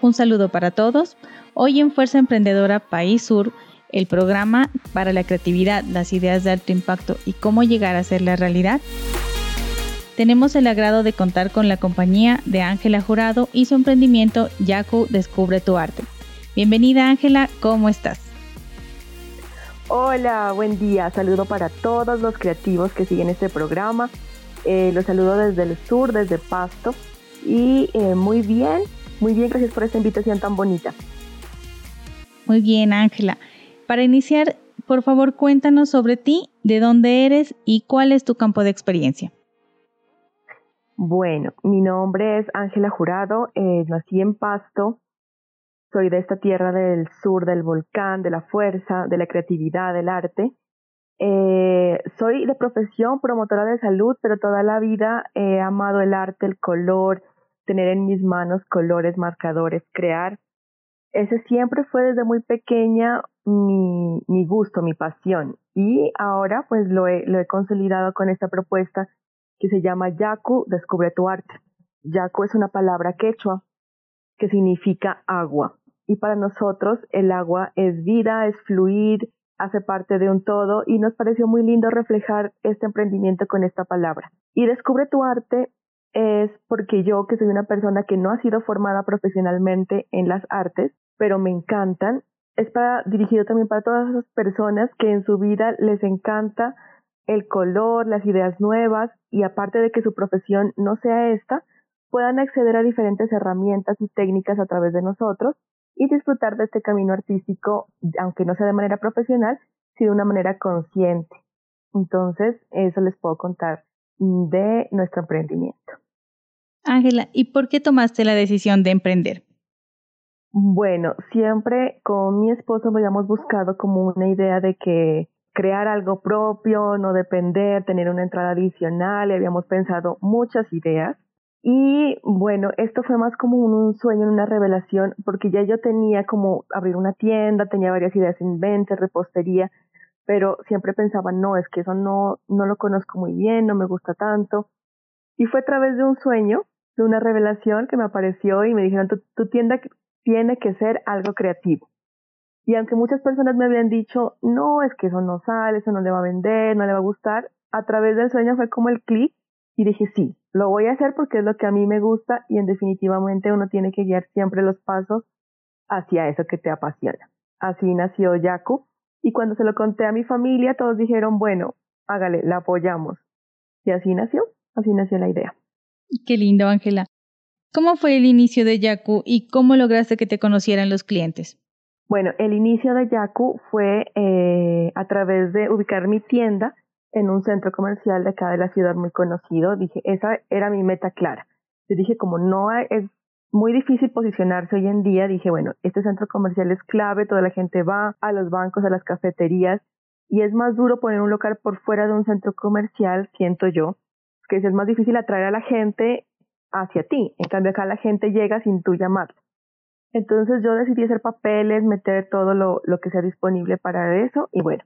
Un saludo para todos. Hoy en Fuerza Emprendedora País Sur, el programa para la creatividad, las ideas de alto impacto y cómo llegar a hacer la realidad, tenemos el agrado de contar con la compañía de Ángela Jurado y su emprendimiento Yaku Descubre tu Arte. Bienvenida Ángela, ¿cómo estás? Hola, buen día. Saludo para todos los creativos que siguen este programa. Eh, los saludo desde el sur, desde Pasto. Y eh, muy bien, muy bien, gracias por esta invitación tan bonita. Muy bien, Ángela. Para iniciar, por favor, cuéntanos sobre ti, de dónde eres y cuál es tu campo de experiencia. Bueno, mi nombre es Ángela Jurado, eh, nací en Pasto, soy de esta tierra del sur del volcán, de la fuerza, de la creatividad, del arte. Eh, soy de profesión promotora de salud, pero toda la vida he amado el arte, el color, tener en mis manos colores, marcadores, crear. Ese siempre fue desde muy pequeña mi, mi gusto, mi pasión. Y ahora pues lo he, consolidado con esta propuesta que se llama Yaku, Descubre tu arte. Yaku es una palabra quechua que significa agua. Y para nosotros el agua es vida, es fluir, hace parte de un todo y nos pareció muy lindo reflejar este emprendimiento con esta palabra. Y Descubre tu arte es porque yo, que soy una persona que no ha sido formada profesionalmente en las artes, pero me encantan, es para, dirigido también para todas esas personas que en su vida les encanta el color, las ideas nuevas y aparte de que su profesión no sea esta, puedan acceder a diferentes herramientas y técnicas a través de nosotros y disfrutar de este camino artístico, aunque no sea de manera profesional, sino de una manera consciente. Entonces, eso les puedo contar de nuestro emprendimiento. Ángela, ¿y por qué tomaste la decisión de emprender? Bueno, siempre con mi esposo habíamos buscado como una idea de que crear algo propio, no depender, tener una entrada adicional, y habíamos pensado muchas ideas. Y bueno, esto fue más como un, sueño, una revelación, porque ya yo tenía como abrir una tienda, tenía varias ideas en mente, repostería, pero siempre pensaba, no, es que eso no, no lo conozco muy bien, no me gusta tanto. Y fue a través de un sueño, de una revelación que me apareció y me dijeron, tu, tu tienda tiene que ser algo creativo. Y aunque muchas personas me habían dicho, no, es que eso no sale, eso no le va a vender, no le va a gustar, a través del sueño fue como el clic y dije, sí, lo voy a hacer porque es lo que a mí me gusta y en definitivamente uno tiene que guiar siempre los pasos hacia eso que te apasiona. Así nació Yaku y cuando se lo conté a mi familia todos dijeron, bueno, hágale, la apoyamos. Y así nació, así nació la idea. Qué lindo, Ángela. ¿Cómo fue el inicio de Yaku y cómo lograste que te conocieran los clientes? Bueno, el inicio de Yaku fue eh, a través de ubicar mi tienda en un centro comercial de acá de la ciudad muy conocido. Dije, esa era mi meta clara. Yo dije, como no es muy difícil posicionarse hoy en día, dije, bueno, este centro comercial es clave, toda la gente va a los bancos, a las cafeterías, y es más duro poner un local por fuera de un centro comercial, siento yo, que es más difícil atraer a la gente hacia ti. En cambio, acá la gente llega sin tú llamarla. Entonces yo decidí hacer papeles, meter todo lo, lo que sea disponible para eso y bueno,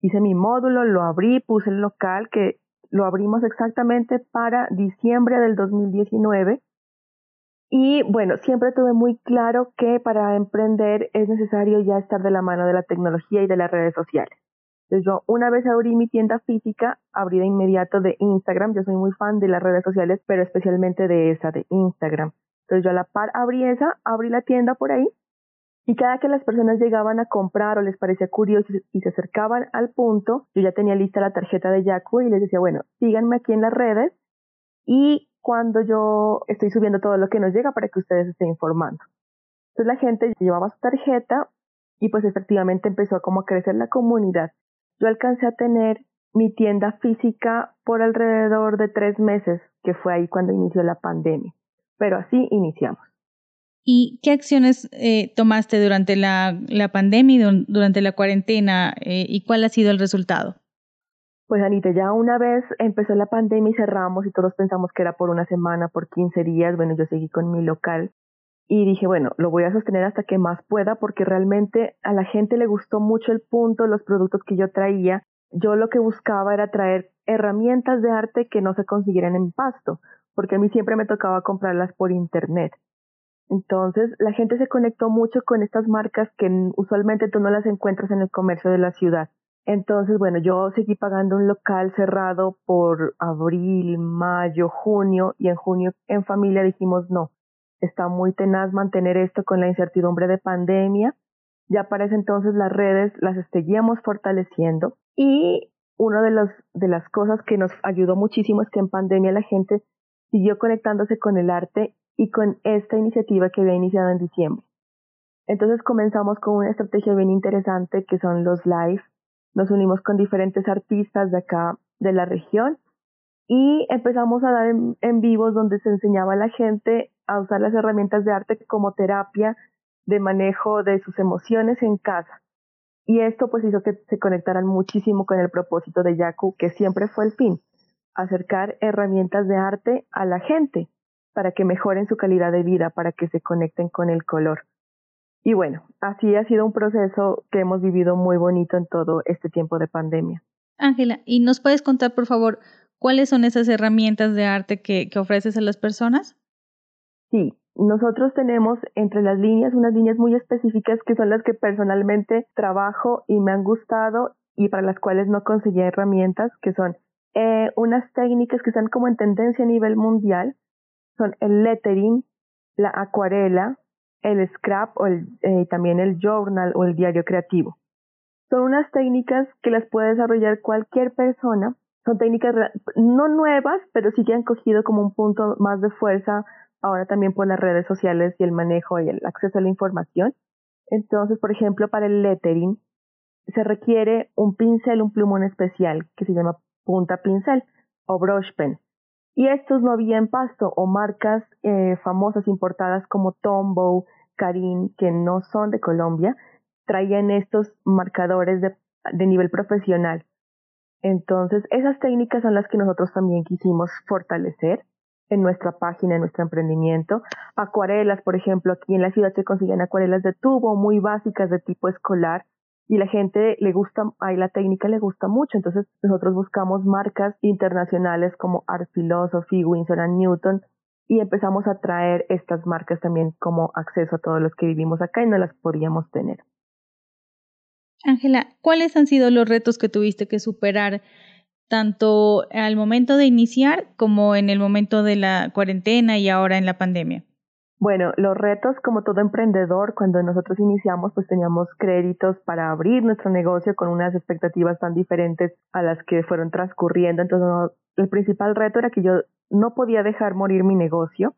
hice mi módulo, lo abrí, puse el local que lo abrimos exactamente para diciembre del 2019. Y bueno, siempre tuve muy claro que para emprender es necesario ya estar de la mano de la tecnología y de las redes sociales. Entonces yo una vez abrí mi tienda física, abrí de inmediato de Instagram. Yo soy muy fan de las redes sociales, pero especialmente de esa, de Instagram. Entonces yo a la par abrí esa, abrí la tienda por ahí y cada que las personas llegaban a comprar o les parecía curioso y se acercaban al punto, yo ya tenía lista la tarjeta de Yaku y les decía, bueno, síganme aquí en las redes y cuando yo estoy subiendo todo lo que nos llega para que ustedes estén informando. Entonces la gente llevaba su tarjeta y pues efectivamente empezó como a crecer la comunidad yo alcancé a tener mi tienda física por alrededor de tres meses, que fue ahí cuando inició la pandemia. Pero así iniciamos. ¿Y qué acciones eh, tomaste durante la, la pandemia y durante la cuarentena eh, y cuál ha sido el resultado? Pues Anita, ya una vez empezó la pandemia y cerramos y todos pensamos que era por una semana, por 15 días, bueno, yo seguí con mi local y dije, bueno, lo voy a sostener hasta que más pueda porque realmente a la gente le gustó mucho el punto, los productos que yo traía. Yo lo que buscaba era traer herramientas de arte que no se consiguieran en pasto, porque a mí siempre me tocaba comprarlas por internet. Entonces, la gente se conectó mucho con estas marcas que usualmente tú no las encuentras en el comercio de la ciudad. Entonces, bueno, yo seguí pagando un local cerrado por abril, mayo, junio y en junio en familia dijimos no, está muy tenaz mantener esto con la incertidumbre de pandemia. Ya para ese entonces las redes las seguíamos fortaleciendo y una de, los, de las cosas que nos ayudó muchísimo es que en pandemia la gente siguió conectándose con el arte y con esta iniciativa que había iniciado en diciembre. Entonces comenzamos con una estrategia bien interesante que son los live. Nos unimos con diferentes artistas de acá de la región y empezamos a dar en, en vivos donde se enseñaba a la gente a usar las herramientas de arte como terapia de manejo de sus emociones en casa. Y esto pues hizo que se conectaran muchísimo con el propósito de Yaku, que siempre fue el fin, acercar herramientas de arte a la gente para que mejoren su calidad de vida, para que se conecten con el color. Y bueno, así ha sido un proceso que hemos vivido muy bonito en todo este tiempo de pandemia. Ángela, ¿y nos puedes contar, por favor, cuáles son esas herramientas de arte que, que ofreces a las personas? Sí, nosotros tenemos entre las líneas unas líneas muy específicas que son las que personalmente trabajo y me han gustado y para las cuales no conseguía herramientas, que son eh, unas técnicas que están como en tendencia a nivel mundial, son el lettering, la acuarela, el scrap o el, eh, también el journal o el diario creativo. Son unas técnicas que las puede desarrollar cualquier persona. Son técnicas no nuevas, pero sí que han cogido como un punto más de fuerza ahora también por las redes sociales y el manejo y el acceso a la información. Entonces, por ejemplo, para el lettering se requiere un pincel, un plumón especial que se llama punta pincel o brush pen. Y estos no había en pasto o marcas eh, famosas importadas como Tombow, Karin, que no son de Colombia, traían estos marcadores de, de nivel profesional. Entonces, esas técnicas son las que nosotros también quisimos fortalecer en nuestra página, en nuestro emprendimiento. Acuarelas, por ejemplo, aquí en la ciudad se consiguen acuarelas de tubo muy básicas de tipo escolar y la gente le gusta, ahí la técnica le gusta mucho. Entonces nosotros buscamos marcas internacionales como Art Philosophy, Winsor Newton y empezamos a traer estas marcas también como acceso a todos los que vivimos acá y no las podíamos tener. Ángela, ¿cuáles han sido los retos que tuviste que superar tanto al momento de iniciar como en el momento de la cuarentena y ahora en la pandemia? Bueno, los retos, como todo emprendedor, cuando nosotros iniciamos, pues teníamos créditos para abrir nuestro negocio con unas expectativas tan diferentes a las que fueron transcurriendo. Entonces, el principal reto era que yo no podía dejar morir mi negocio.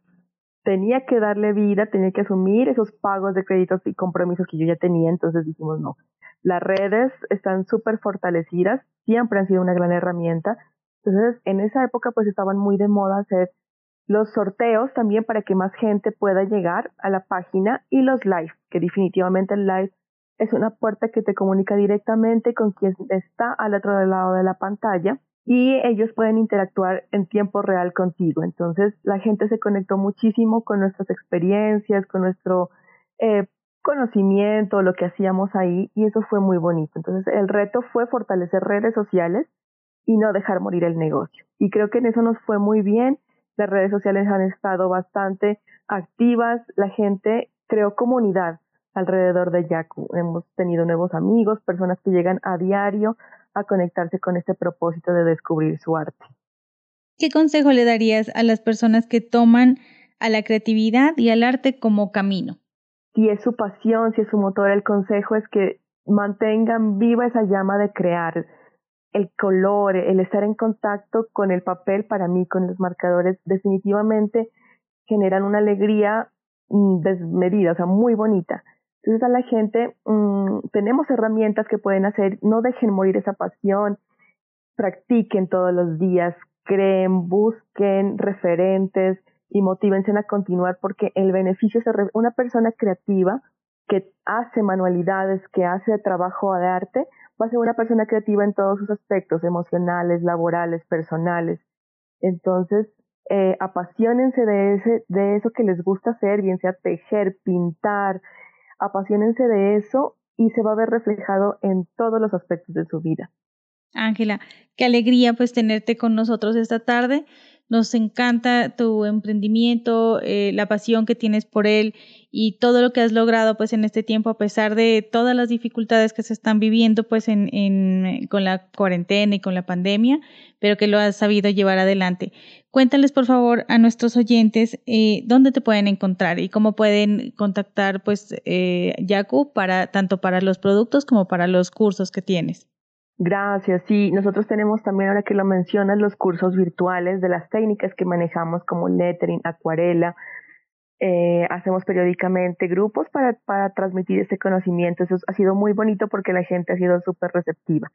Tenía que darle vida, tenía que asumir esos pagos de créditos y compromisos que yo ya tenía. Entonces dijimos, no, las redes están súper fortalecidas, siempre han sido una gran herramienta. Entonces, en esa época pues estaban muy de moda hacer los sorteos también para que más gente pueda llegar a la página y los live, que definitivamente el live es una puerta que te comunica directamente con quien está al otro lado de la pantalla y ellos pueden interactuar en tiempo real contigo. Entonces la gente se conectó muchísimo con nuestras experiencias, con nuestro eh, conocimiento, lo que hacíamos ahí, y eso fue muy bonito. Entonces, el reto fue fortalecer redes sociales y no dejar morir el negocio. Y creo que en eso nos fue muy bien. Las redes sociales han estado bastante activas, la gente creó comunidad alrededor de Yaku. Hemos tenido nuevos amigos, personas que llegan a diario a conectarse con este propósito de descubrir su arte. ¿Qué consejo le darías a las personas que toman a la creatividad y al arte como camino? si es su pasión, si es su motor, el consejo es que mantengan viva esa llama de crear el color, el estar en contacto con el papel para mí, con los marcadores, definitivamente generan una alegría mm, desmedida, o sea, muy bonita. Entonces a la gente mmm, tenemos herramientas que pueden hacer, no dejen morir esa pasión, practiquen todos los días, creen, busquen referentes, y motívense a continuar porque el beneficio es una persona creativa que hace manualidades, que hace trabajo de arte, va a ser una persona creativa en todos sus aspectos, emocionales, laborales, personales. Entonces, eh, apasionense de, ese, de eso que les gusta hacer, bien sea tejer, pintar, apasionense de eso y se va a ver reflejado en todos los aspectos de su vida. Ángela, qué alegría pues tenerte con nosotros esta tarde. Nos encanta tu emprendimiento, eh, la pasión que tienes por él y todo lo que has logrado pues en este tiempo a pesar de todas las dificultades que se están viviendo pues en, en, con la cuarentena y con la pandemia, pero que lo has sabido llevar adelante. Cuéntales por favor a nuestros oyentes eh, dónde te pueden encontrar y cómo pueden contactar pues eh, Yaku para tanto para los productos como para los cursos que tienes. Gracias. Sí, nosotros tenemos también, ahora que lo mencionas, los cursos virtuales de las técnicas que manejamos como lettering, acuarela, eh, hacemos periódicamente grupos para, para transmitir este conocimiento. Eso ha sido muy bonito porque la gente ha sido súper receptiva.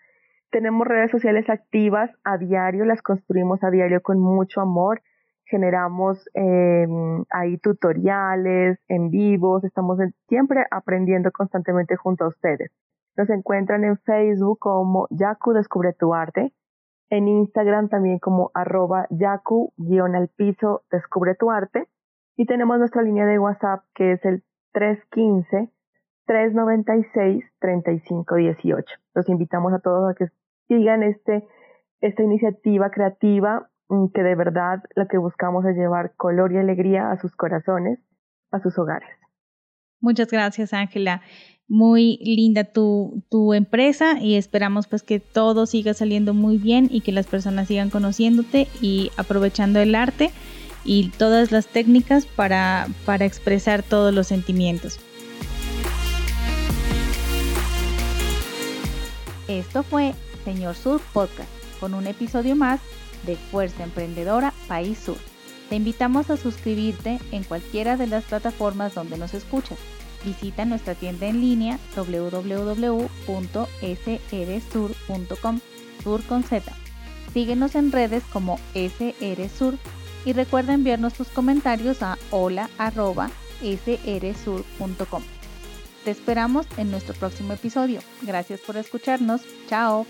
Tenemos redes sociales activas a diario, las construimos a diario con mucho amor. Generamos eh, ahí tutoriales en vivos, estamos siempre aprendiendo constantemente junto a ustedes. Nos encuentran en Facebook como Yaku Descubre tu Arte, en Instagram también como arroba Yaku-al piso Descubre tu Arte y tenemos nuestra línea de WhatsApp que es el 315-396-3518. Los invitamos a todos a que sigan este, esta iniciativa creativa mm, que de verdad lo que buscamos es llevar color y alegría a sus corazones, a sus hogares. Muchas gracias, Ángela. Muy linda tu, tu empresa y esperamos pues que todo siga saliendo muy bien y que las personas sigan conociéndote y aprovechando el arte y todas las técnicas para, para expresar todos los sentimientos. Esto fue Señor Sur Podcast, con un episodio más de Fuerza Emprendedora País Sur. Te invitamos a suscribirte en cualquiera de las plataformas donde nos escuchas. Visita nuestra tienda en línea www.srsur.com, sur con Z. Síguenos en redes como SRSur y recuerda enviarnos tus comentarios a hola.srsur.com. Te esperamos en nuestro próximo episodio. Gracias por escucharnos. Chao.